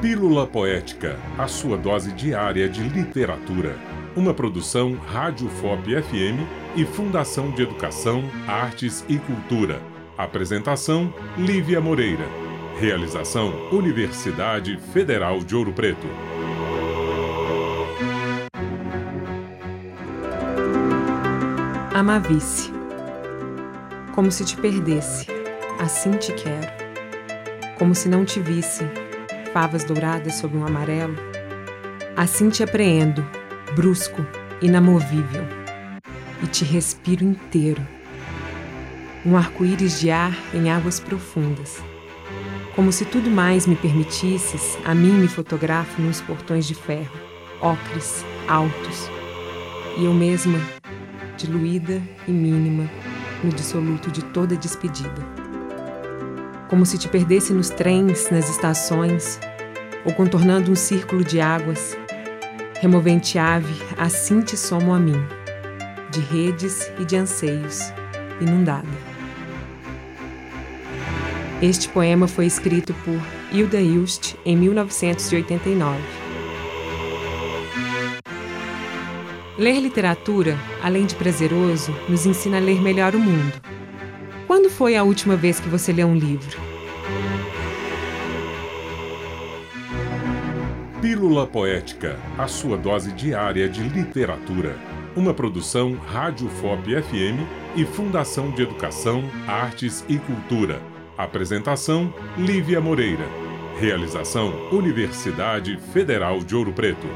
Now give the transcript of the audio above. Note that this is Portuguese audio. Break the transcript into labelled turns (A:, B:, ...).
A: Pílula Poética, a sua dose diária de literatura. Uma produção Rádio FOP FM e Fundação de Educação, Artes e Cultura. Apresentação: Lívia Moreira. Realização: Universidade Federal de Ouro Preto.
B: Amavice. Como se te perdesse, assim te quero. Como se não te visse, favas douradas sob um amarelo. Assim te apreendo, brusco, inamovível, e te respiro inteiro. Um arco-íris de ar em águas profundas. Como se tudo mais me permitisses, a mim me fotografo nos portões de ferro, ocres, altos. E eu mesma, diluída e mínima, no dissoluto de toda despedida. Como se te perdesse nos trens, nas estações, ou contornando um círculo de águas, removente ave, assim te somo a mim, de redes e de anseios, inundada. Este poema foi escrito por Hilda Ilst em 1989. Ler literatura, além de prazeroso, nos ensina a ler melhor o mundo. Quando foi a última vez que você leu um livro?
A: Pílula Poética, a sua dose diária de literatura. Uma produção Rádio FOP FM e Fundação de Educação, Artes e Cultura. Apresentação: Lívia Moreira. Realização: Universidade Federal de Ouro Preto.